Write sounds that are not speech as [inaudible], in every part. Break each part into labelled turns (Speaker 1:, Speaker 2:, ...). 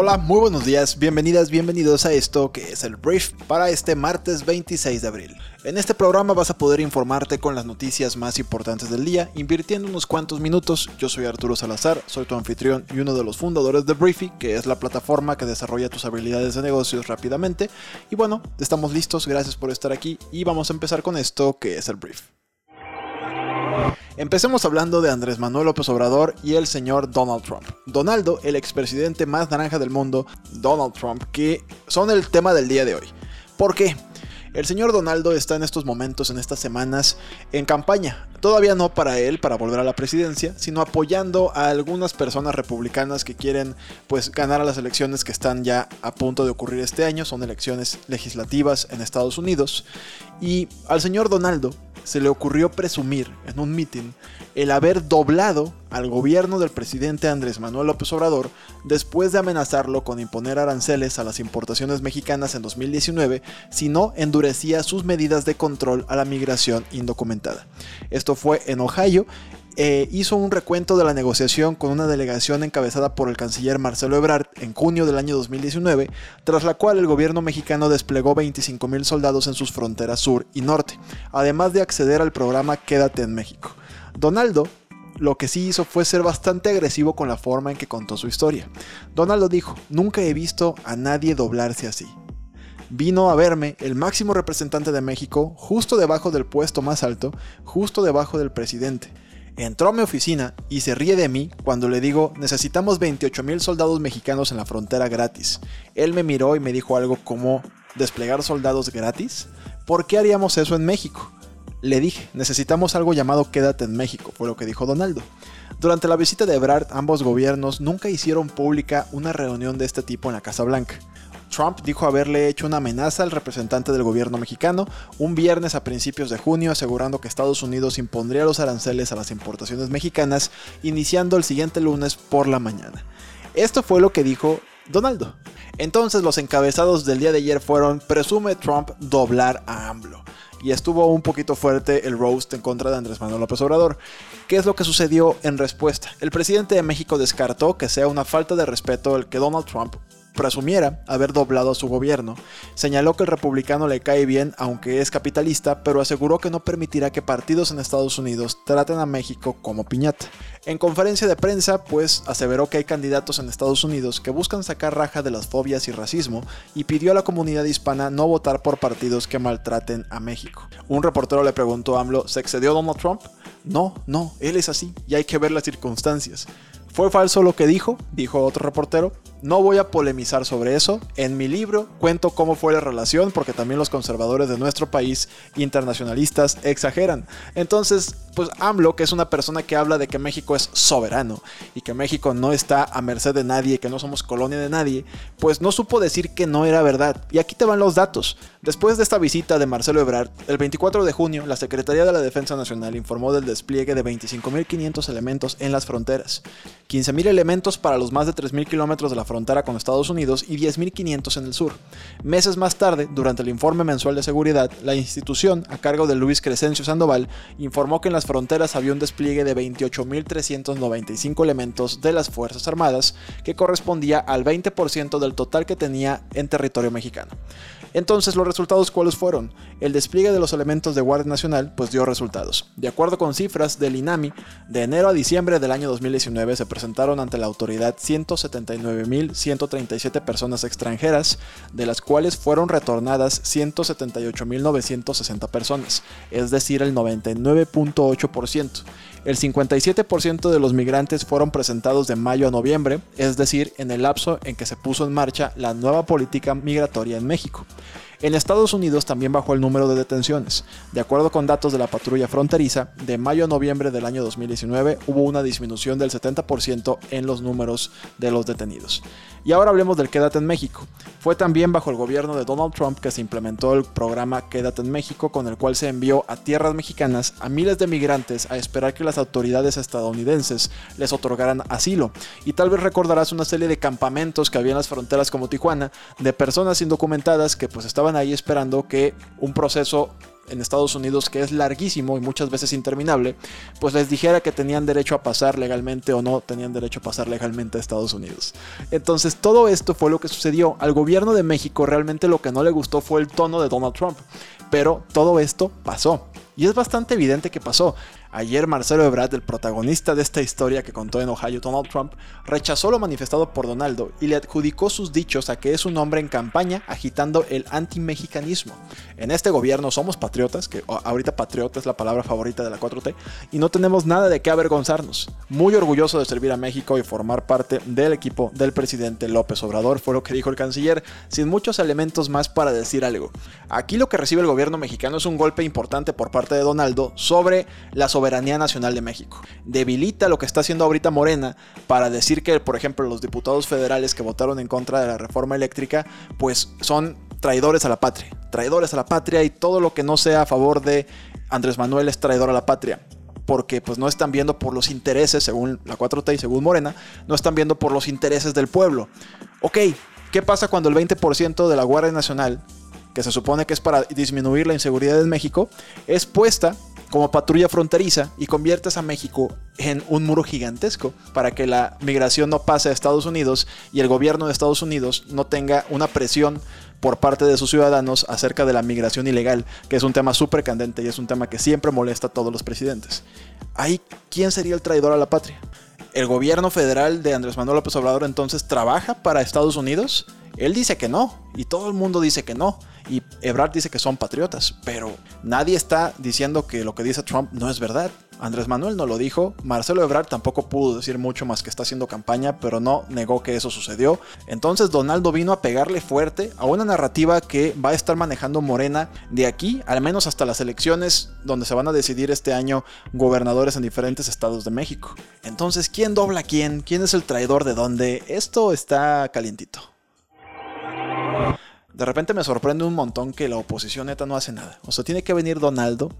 Speaker 1: Hola, muy buenos días, bienvenidas, bienvenidos a esto que es el Brief para este martes 26 de abril. En este programa vas a poder informarte con las noticias más importantes del día, invirtiendo unos cuantos minutos. Yo soy Arturo Salazar, soy tu anfitrión y uno de los fundadores de Briefy, que es la plataforma que desarrolla tus habilidades de negocios rápidamente. Y bueno, estamos listos, gracias por estar aquí y vamos a empezar con esto que es el Brief. Empecemos hablando de Andrés Manuel López Obrador y el señor Donald Trump. Donaldo, el expresidente más naranja del mundo, Donald Trump, que son el tema del día de hoy. ¿Por qué? El señor Donaldo está en estos momentos, en estas semanas, en campaña. Todavía no para él, para volver a la presidencia, sino apoyando a algunas personas republicanas que quieren pues ganar a las elecciones que están ya a punto de ocurrir este año. Son elecciones legislativas en Estados Unidos. Y al señor Donaldo se le ocurrió presumir en un mitin el haber doblado al gobierno del presidente Andrés Manuel López Obrador después de amenazarlo con imponer aranceles a las importaciones mexicanas en 2019 si no endurecía sus medidas de control a la migración indocumentada. Esto fue en Ohio eh, hizo un recuento de la negociación con una delegación encabezada por el canciller Marcelo Ebrard en junio del año 2019, tras la cual el gobierno mexicano desplegó 25.000 soldados en sus fronteras sur y norte, además de acceder al programa Quédate en México. Donaldo lo que sí hizo fue ser bastante agresivo con la forma en que contó su historia. Donaldo dijo, nunca he visto a nadie doblarse así. Vino a verme el máximo representante de México, justo debajo del puesto más alto, justo debajo del presidente. Entró a mi oficina y se ríe de mí cuando le digo, necesitamos 28 mil soldados mexicanos en la frontera gratis. Él me miró y me dijo algo como, ¿desplegar soldados gratis? ¿Por qué haríamos eso en México? Le dije, necesitamos algo llamado Quédate en México, fue lo que dijo Donaldo. Durante la visita de Ebrard, ambos gobiernos nunca hicieron pública una reunión de este tipo en la Casa Blanca. Trump dijo haberle hecho una amenaza al representante del gobierno mexicano un viernes a principios de junio asegurando que Estados Unidos impondría los aranceles a las importaciones mexicanas iniciando el siguiente lunes por la mañana. Esto fue lo que dijo Donaldo. Entonces los encabezados del día de ayer fueron presume Trump doblar a AMLO. Y estuvo un poquito fuerte el roast en contra de Andrés Manuel López Obrador. ¿Qué es lo que sucedió en respuesta? El presidente de México descartó que sea una falta de respeto el que Donald Trump presumiera haber doblado a su gobierno. Señaló que el republicano le cae bien aunque es capitalista, pero aseguró que no permitirá que partidos en Estados Unidos traten a México como piñata. En conferencia de prensa, pues aseveró que hay candidatos en Estados Unidos que buscan sacar raja de las fobias y racismo y pidió a la comunidad hispana no votar por partidos que maltraten a México. Un reportero le preguntó a AMLO, ¿se excedió Donald Trump? No, no, él es así y hay que ver las circunstancias. ¿Fue falso lo que dijo? Dijo otro reportero. No voy a polemizar sobre eso. En mi libro cuento cómo fue la relación porque también los conservadores de nuestro país internacionalistas exageran. Entonces, pues AMLO, que es una persona que habla de que México es soberano y que México no está a merced de nadie, que no somos colonia de nadie, pues no supo decir que no era verdad. Y aquí te van los datos. Después de esta visita de Marcelo Ebrard, el 24 de junio, la Secretaría de la Defensa Nacional informó del despliegue de 25.500 elementos en las fronteras, 15.000 elementos para los más de 3.000 kilómetros de la frontera con Estados Unidos y 10.500 en el sur. Meses más tarde, durante el informe mensual de seguridad, la institución, a cargo de Luis Crescencio Sandoval, informó que en las fronteras había un despliegue de 28.395 elementos de las Fuerzas Armadas, que correspondía al 20% del total que tenía en territorio mexicano. Entonces, ¿los resultados cuáles fueron? El despliegue de los elementos de Guardia Nacional pues dio resultados. De acuerdo con cifras del INAMI, de enero a diciembre del año 2019 se presentaron ante la autoridad 179.137 personas extranjeras, de las cuales fueron retornadas 178.960 personas, es decir, el 99.8%. El 57% de los migrantes fueron presentados de mayo a noviembre, es decir, en el lapso en que se puso en marcha la nueva política migratoria en México. En Estados Unidos también bajó el número de detenciones. De acuerdo con datos de la patrulla fronteriza, de mayo a noviembre del año 2019 hubo una disminución del 70% en los números de los detenidos. Y ahora hablemos del Quédate en México. Fue también bajo el gobierno de Donald Trump que se implementó el programa Quédate en México, con el cual se envió a tierras mexicanas a miles de migrantes a esperar que las autoridades estadounidenses les otorgaran asilo. Y tal vez recordarás una serie de campamentos que había en las fronteras como Tijuana, de personas indocumentadas que pues estaban ahí esperando que un proceso en Estados Unidos que es larguísimo y muchas veces interminable, pues les dijera que tenían derecho a pasar legalmente o no tenían derecho a pasar legalmente a Estados Unidos. Entonces todo esto fue lo que sucedió. Al gobierno de México realmente lo que no le gustó fue el tono de Donald Trump. Pero todo esto pasó. Y es bastante evidente que pasó. Ayer Marcelo Ebrard, el protagonista de esta historia que contó en Ohio Donald Trump, rechazó lo manifestado por Donaldo y le adjudicó sus dichos a que es un hombre en campaña agitando el antimexicanismo. En este gobierno somos patriotas, que ahorita patriota es la palabra favorita de la 4T, y no tenemos nada de qué avergonzarnos. Muy orgulloso de servir a México y formar parte del equipo del presidente López Obrador, fue lo que dijo el canciller, sin muchos elementos más para decir algo. Aquí lo que recibe el gobierno mexicano es un golpe importante por parte de Donaldo sobre la soberanía nacional de México. Debilita lo que está haciendo ahorita Morena para decir que, por ejemplo, los diputados federales que votaron en contra de la reforma eléctrica, pues son traidores a la patria. Traidores a la patria y todo lo que no sea a favor de Andrés Manuel es traidor a la patria porque pues no están viendo por los intereses, según la 4T y según Morena, no están viendo por los intereses del pueblo. Ok, ¿qué pasa cuando el 20% de la Guardia Nacional, que se supone que es para disminuir la inseguridad en México, es puesta como patrulla fronteriza y conviertes a México en un muro gigantesco para que la migración no pase a Estados Unidos y el gobierno de Estados Unidos no tenga una presión por parte de sus ciudadanos acerca de la migración ilegal, que es un tema súper candente y es un tema que siempre molesta a todos los presidentes. Ahí, ¿quién sería el traidor a la patria? ¿El gobierno federal de Andrés Manuel López Obrador entonces trabaja para Estados Unidos? Él dice que no, y todo el mundo dice que no, y Ebrard dice que son patriotas, pero nadie está diciendo que lo que dice Trump no es verdad. Andrés Manuel no lo dijo, Marcelo Ebrard tampoco pudo decir mucho más que está haciendo campaña, pero no negó que eso sucedió. Entonces Donaldo vino a pegarle fuerte a una narrativa que va a estar manejando Morena de aquí, al menos hasta las elecciones donde se van a decidir este año gobernadores en diferentes estados de México. Entonces, ¿quién dobla quién? ¿Quién es el traidor de dónde? Esto está calientito. De repente me sorprende un montón que la oposición neta no hace nada. O sea, tiene que venir Donaldo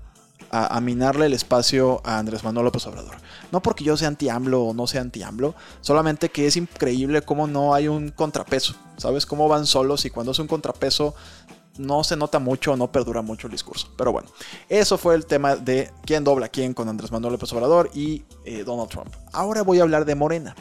Speaker 1: a, minarle el espacio a Andrés Manuel López Obrador. No porque yo sea anti-AMLO o no sea anti-AMLO, solamente que es increíble cómo no hay un contrapeso. ¿Sabes? Cómo van solos y cuando es un contrapeso no se nota mucho no perdura mucho el discurso. Pero bueno, eso fue el tema de quién dobla quién con Andrés Manuel López Obrador y eh, Donald Trump. Ahora voy a hablar de Morena.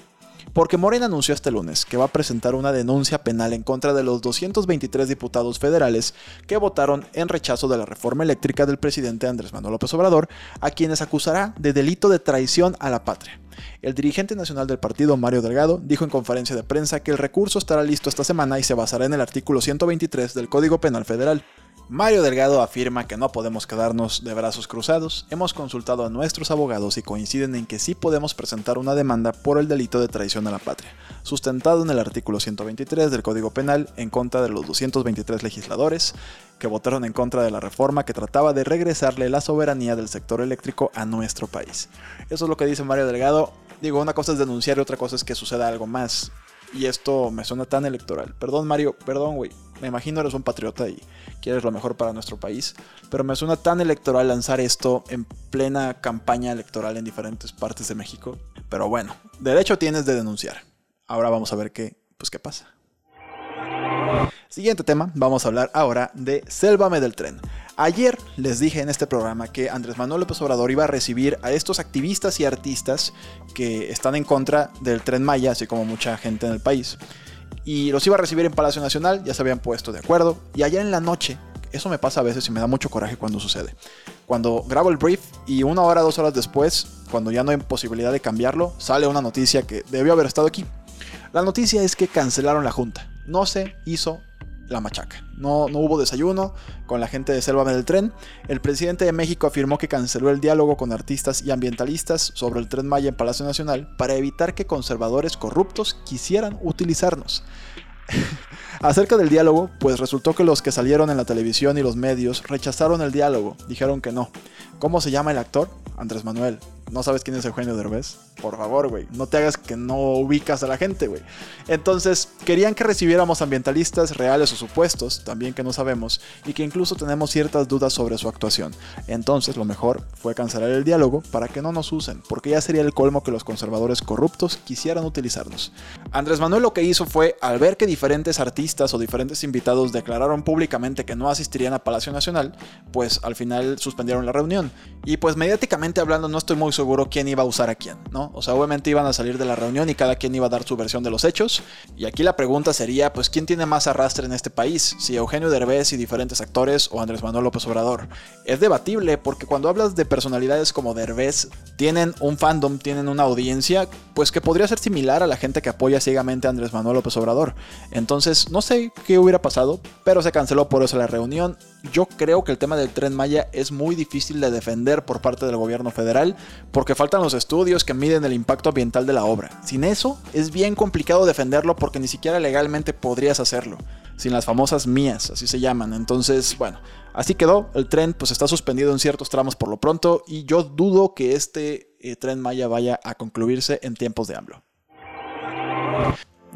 Speaker 1: Porque Morena anunció este lunes que va a presentar una denuncia penal en contra de los 223 diputados federales que votaron en rechazo de la reforma eléctrica del presidente Andrés Manuel López Obrador, a quienes acusará de delito de traición a la patria. El dirigente nacional del partido, Mario Delgado, dijo en conferencia de prensa que el recurso estará listo esta semana y se basará en el artículo 123 del Código Penal Federal. Mario Delgado afirma que no podemos quedarnos de brazos cruzados. Hemos consultado a nuestros abogados y coinciden en que sí podemos presentar una demanda por el delito de traición a la patria, sustentado en el artículo 123 del Código Penal en contra de los 223 legisladores que votaron en contra de la reforma que trataba de regresarle la soberanía del sector eléctrico a nuestro país. Eso es lo que dice Mario Delgado. Digo, una cosa es denunciar y otra cosa es que suceda algo más. Y esto me suena tan electoral. Perdón, Mario, perdón, güey. Me imagino eres un patriota y quieres lo mejor para nuestro país. Pero me suena tan electoral lanzar esto en plena campaña electoral en diferentes partes de México. Pero bueno, derecho tienes de denunciar. Ahora vamos a ver qué, pues qué pasa. Siguiente tema, vamos a hablar ahora de Sélvame del tren. Ayer les dije en este programa que Andrés Manuel López Obrador iba a recibir a estos activistas y artistas que están en contra del tren Maya, así como mucha gente en el país. Y los iba a recibir en Palacio Nacional, ya se habían puesto de acuerdo. Y ayer en la noche, eso me pasa a veces y me da mucho coraje cuando sucede. Cuando grabo el brief y una hora, dos horas después, cuando ya no hay posibilidad de cambiarlo, sale una noticia que debió haber estado aquí. La noticia es que cancelaron la junta. No se hizo la machaca. No, no hubo desayuno con la gente de Selva del Tren. El presidente de México afirmó que canceló el diálogo con artistas y ambientalistas sobre el tren Maya en Palacio Nacional para evitar que conservadores corruptos quisieran utilizarnos. [laughs] Acerca del diálogo, pues resultó que los que salieron en la televisión y los medios rechazaron el diálogo, dijeron que no. ¿Cómo se llama el actor? Andrés Manuel. ¿No sabes quién es Eugenio Derbez? Por favor, güey. No te hagas que no ubicas a la gente, güey. Entonces, querían que recibiéramos ambientalistas reales o supuestos, también que no sabemos, y que incluso tenemos ciertas dudas sobre su actuación. Entonces, lo mejor fue cancelar el diálogo para que no nos usen, porque ya sería el colmo que los conservadores corruptos quisieran utilizarlos. Andrés Manuel lo que hizo fue, al ver que diferentes artistas o diferentes invitados declararon públicamente que no asistirían a Palacio Nacional, pues al final suspendieron la reunión. Y pues mediáticamente hablando, no estoy muy seguro quién iba a usar a quién, ¿no? O sea, obviamente iban a salir de la reunión y cada quien iba a dar su versión de los hechos. Y aquí la pregunta sería, pues, ¿quién tiene más arrastre en este país? Si Eugenio Derbez y diferentes actores o Andrés Manuel López Obrador. Es debatible porque cuando hablas de personalidades como Derbez, tienen un fandom, tienen una audiencia, pues que podría ser similar a la gente que apoya ciegamente a Andrés Manuel López Obrador. Entonces, no sé qué hubiera pasado, pero se canceló por eso la reunión. Yo creo que el tema del tren Maya es muy difícil de defender por parte del gobierno federal porque faltan los estudios que miden el impacto ambiental de la obra. Sin eso, es bien complicado defenderlo porque ni siquiera legalmente podrías hacerlo. Sin las famosas mías, así se llaman. Entonces, bueno, así quedó. El tren pues está suspendido en ciertos tramos por lo pronto y yo dudo que este eh, tren Maya vaya a concluirse en tiempos de AMLO.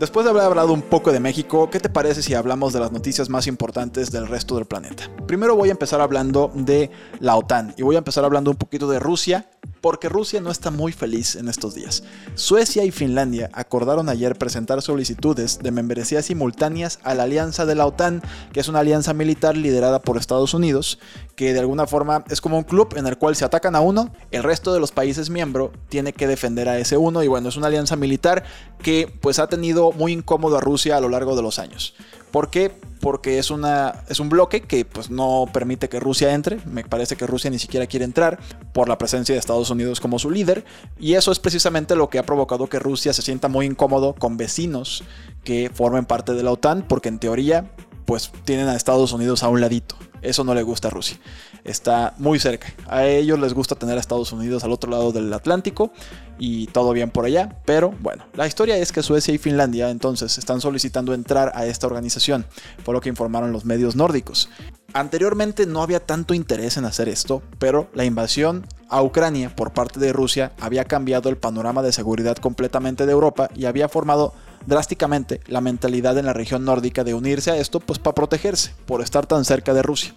Speaker 1: Después de haber hablado un poco de México, ¿qué te parece si hablamos de las noticias más importantes del resto del planeta? Primero voy a empezar hablando de la OTAN y voy a empezar hablando un poquito de Rusia porque Rusia no está muy feliz en estos días. Suecia y Finlandia acordaron ayer presentar solicitudes de membresía simultáneas a la alianza de la OTAN, que es una alianza militar liderada por Estados Unidos, que de alguna forma es como un club en el cual se atacan a uno, el resto de los países miembros tiene que defender a ese uno y bueno, es una alianza militar que pues ha tenido muy incómodo a Rusia a lo largo de los años. ¿Por qué? Porque es, una, es un bloque que pues, no permite que Rusia entre. Me parece que Rusia ni siquiera quiere entrar por la presencia de Estados Unidos como su líder. Y eso es precisamente lo que ha provocado que Rusia se sienta muy incómodo con vecinos que formen parte de la OTAN, porque en teoría pues tienen a Estados Unidos a un ladito. Eso no le gusta a Rusia. Está muy cerca. A ellos les gusta tener a Estados Unidos al otro lado del Atlántico y todo bien por allá. Pero bueno, la historia es que Suecia y Finlandia entonces están solicitando entrar a esta organización, por lo que informaron los medios nórdicos. Anteriormente no había tanto interés en hacer esto, pero la invasión a Ucrania por parte de Rusia había cambiado el panorama de seguridad completamente de Europa y había formado drásticamente la mentalidad en la región nórdica de unirse a esto pues para protegerse por estar tan cerca de Rusia.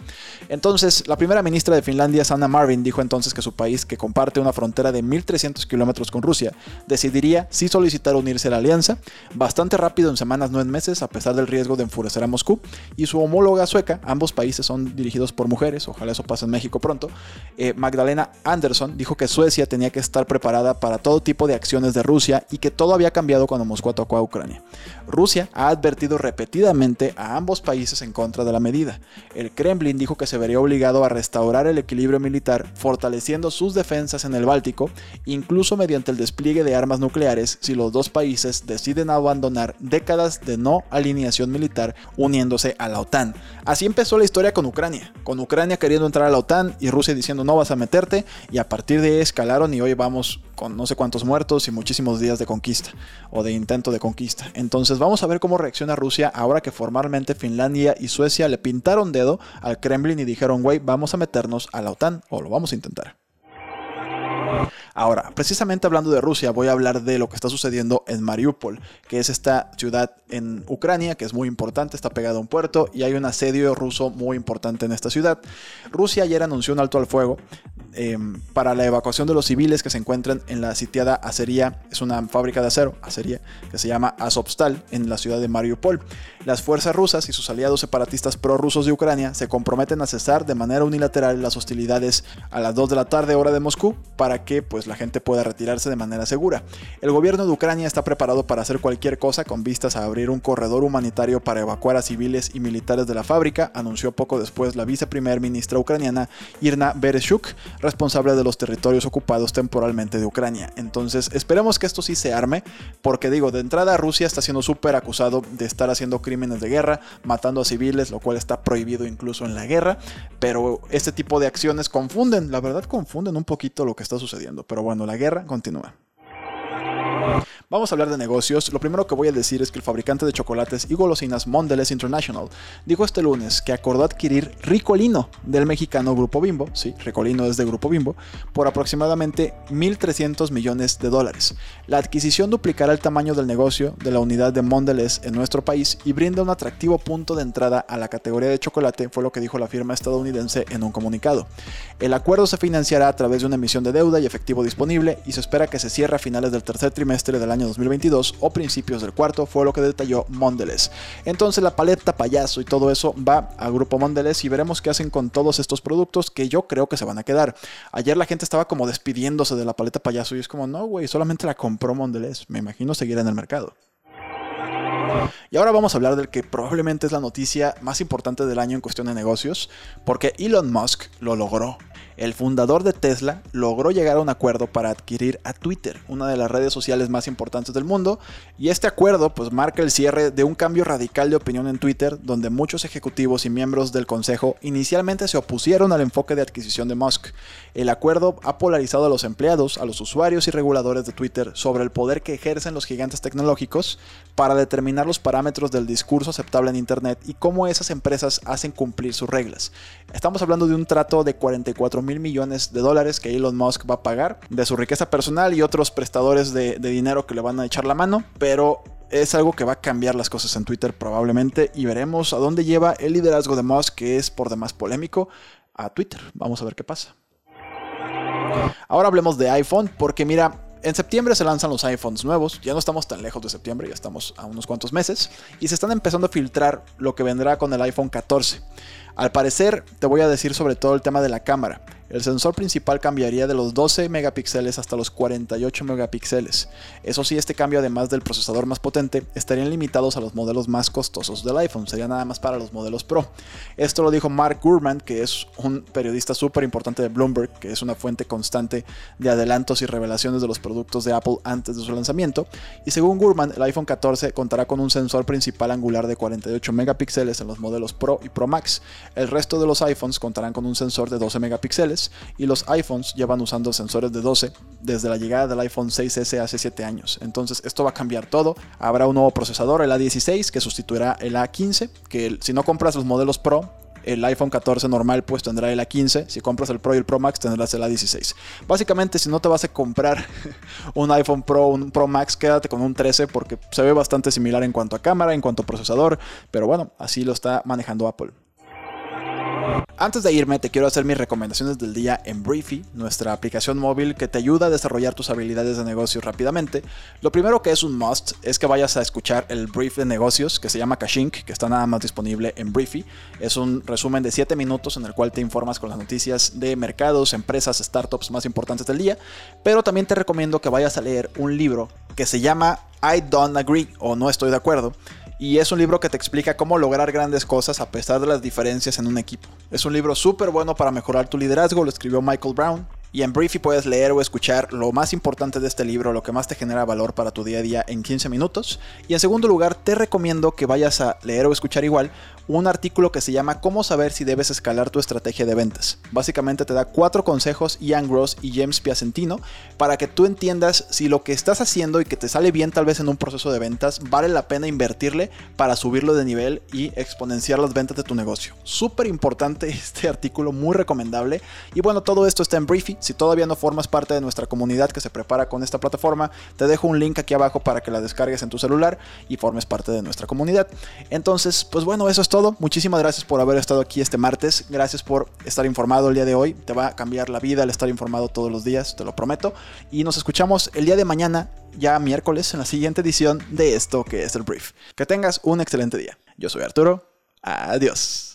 Speaker 1: Entonces, la primera ministra de Finlandia, Sanna Marvin, dijo entonces que su país, que comparte una frontera de 1.300 kilómetros con Rusia, decidiría si solicitar unirse a la alianza, bastante rápido en semanas, no en meses, a pesar del riesgo de enfurecer a Moscú, y su homóloga sueca, ambos países son dirigidos por mujeres, ojalá eso pase en México pronto, eh, Magdalena Anderson dijo que Suecia tenía que estar preparada para todo tipo de acciones de Rusia y que todo había cambiado cuando Moscú atacó a Ucrania. Rusia ha advertido repetidamente a ambos países en contra de la medida. El Kremlin dijo que se vería obligado a restaurar el equilibrio militar, fortaleciendo sus defensas en el Báltico, incluso mediante el despliegue de armas nucleares si los dos países deciden abandonar décadas de no alineación militar uniéndose a la OTAN. Así empezó la historia con Ucrania, con Ucrania queriendo entrar a la OTAN y Rusia diciendo no vas a meterte, y a partir de ahí escalaron y hoy vamos con no sé cuántos muertos y muchísimos días de conquista o de intento de conquista. Entonces vamos a ver cómo reacciona Rusia ahora que formalmente Finlandia y Suecia le pintaron dedo al Kremlin y dijeron, güey, vamos a meternos a la OTAN o lo vamos a intentar. Ahora, precisamente hablando de Rusia, voy a hablar de lo que está sucediendo en Mariupol, que es esta ciudad en Ucrania, que es muy importante, está pegada a un puerto y hay un asedio ruso muy importante en esta ciudad. Rusia ayer anunció un alto al fuego Em, para la evacuación de los civiles que se encuentran en la sitiada acería, es una fábrica de acero, acería, que se llama Azovstal en la ciudad de Mariupol. Las fuerzas rusas y sus aliados separatistas prorrusos de Ucrania se comprometen a cesar de manera unilateral las hostilidades a las 2 de la tarde hora de Moscú para que pues, la gente pueda retirarse de manera segura. El gobierno de Ucrania está preparado para hacer cualquier cosa con vistas a abrir un corredor humanitario para evacuar a civiles y militares de la fábrica, anunció poco después la viceprimer ministra ucraniana Irna Bereshuk, responsable de los territorios ocupados temporalmente de Ucrania. Entonces, esperemos que esto sí se arme, porque digo, de entrada Rusia está siendo súper acusado de estar haciendo crímenes de guerra, matando a civiles, lo cual está prohibido incluso en la guerra, pero este tipo de acciones confunden, la verdad confunden un poquito lo que está sucediendo, pero bueno, la guerra continúa. Vamos a hablar de negocios. Lo primero que voy a decir es que el fabricante de chocolates y golosinas Mondelez International dijo este lunes que acordó adquirir Ricolino del mexicano Grupo Bimbo, sí, Ricolino es de Grupo Bimbo, por aproximadamente 1.300 millones de dólares. La adquisición duplicará el tamaño del negocio de la unidad de Mondelez en nuestro país y brinda un atractivo punto de entrada a la categoría de chocolate, fue lo que dijo la firma estadounidense en un comunicado. El acuerdo se financiará a través de una emisión de deuda y efectivo disponible y se espera que se cierre a finales del tercer trimestre del año 2022 o principios del cuarto, fue lo que detalló Mondelez. Entonces la paleta, payaso y todo eso va a Grupo Mondelez y veremos qué hacen con todos estos productos que yo creo que se van a quedar. Ayer la gente estaba como despidiéndose de la paleta payaso y es como, no, güey, solamente la compró Mondelez. Me imagino seguir en el mercado. Y ahora vamos a hablar del que probablemente es la noticia más importante del año en cuestión de negocios, porque Elon Musk lo logró el fundador de Tesla logró llegar a un acuerdo para adquirir a Twitter, una de las redes sociales más importantes del mundo, y este acuerdo pues marca el cierre de un cambio radical de opinión en Twitter, donde muchos ejecutivos y miembros del consejo inicialmente se opusieron al enfoque de adquisición de Musk. El acuerdo ha polarizado a los empleados, a los usuarios y reguladores de Twitter sobre el poder que ejercen los gigantes tecnológicos para determinar los parámetros del discurso aceptable en Internet y cómo esas empresas hacen cumplir sus reglas. Estamos hablando de un trato de 44 mil millones de dólares que Elon Musk va a pagar de su riqueza personal y otros prestadores de, de dinero que le van a echar la mano, pero es algo que va a cambiar las cosas en Twitter probablemente y veremos a dónde lleva el liderazgo de Musk, que es por demás polémico, a Twitter. Vamos a ver qué pasa. Ahora hablemos de iPhone, porque mira, en septiembre se lanzan los iPhones nuevos, ya no estamos tan lejos de septiembre, ya estamos a unos cuantos meses, y se están empezando a filtrar lo que vendrá con el iPhone 14. Al parecer, te voy a decir sobre todo el tema de la cámara. El sensor principal cambiaría de los 12 megapíxeles hasta los 48 megapíxeles. Eso sí, este cambio además del procesador más potente estarían limitados a los modelos más costosos del iPhone, sería nada más para los modelos Pro. Esto lo dijo Mark Gurman, que es un periodista súper importante de Bloomberg, que es una fuente constante de adelantos y revelaciones de los productos de Apple antes de su lanzamiento. Y según Gurman, el iPhone 14 contará con un sensor principal angular de 48 megapíxeles en los modelos Pro y Pro Max. El resto de los iPhones contarán con un sensor de 12 megapíxeles y los iPhones llevan usando sensores de 12 desde la llegada del iPhone 6S hace 7 años. Entonces esto va a cambiar todo. Habrá un nuevo procesador, el A16, que sustituirá el A15, que si no compras los modelos Pro, el iPhone 14 normal pues tendrá el A15, si compras el Pro y el Pro Max tendrás el A16. Básicamente si no te vas a comprar [laughs] un iPhone Pro, un Pro Max, quédate con un 13 porque se ve bastante similar en cuanto a cámara, en cuanto a procesador, pero bueno, así lo está manejando Apple. Antes de irme, te quiero hacer mis recomendaciones del día en Briefy, nuestra aplicación móvil que te ayuda a desarrollar tus habilidades de negocios rápidamente. Lo primero que es un must es que vayas a escuchar el brief de negocios que se llama Kashink, que está nada más disponible en Briefy. Es un resumen de 7 minutos en el cual te informas con las noticias de mercados, empresas, startups más importantes del día. Pero también te recomiendo que vayas a leer un libro que se llama I Don't Agree o No Estoy de Acuerdo y es un libro que te explica cómo lograr grandes cosas a pesar de las diferencias en un equipo. Es un libro súper bueno para mejorar tu liderazgo, lo escribió Michael Brown. Y en Briefy puedes leer o escuchar lo más importante de este libro, lo que más te genera valor para tu día a día en 15 minutos. Y en segundo lugar, te recomiendo que vayas a leer o escuchar igual un artículo que se llama Cómo saber si debes escalar tu estrategia de ventas. Básicamente te da cuatro consejos Ian Gross y James Piacentino para que tú entiendas si lo que estás haciendo y que te sale bien tal vez en un proceso de ventas vale la pena invertirle para subirlo de nivel y exponenciar las ventas de tu negocio. Súper importante [laughs] este artículo, muy recomendable. Y bueno, todo esto está en Briefy. Si todavía no formas parte de nuestra comunidad que se prepara con esta plataforma, te dejo un link aquí abajo para que la descargues en tu celular y formes parte de nuestra comunidad. Entonces, pues bueno, eso es todo. Muchísimas gracias por haber estado aquí este martes. Gracias por estar informado el día de hoy. Te va a cambiar la vida el estar informado todos los días, te lo prometo. Y nos escuchamos el día de mañana, ya miércoles, en la siguiente edición de esto que es el brief. Que tengas un excelente día. Yo soy Arturo. Adiós.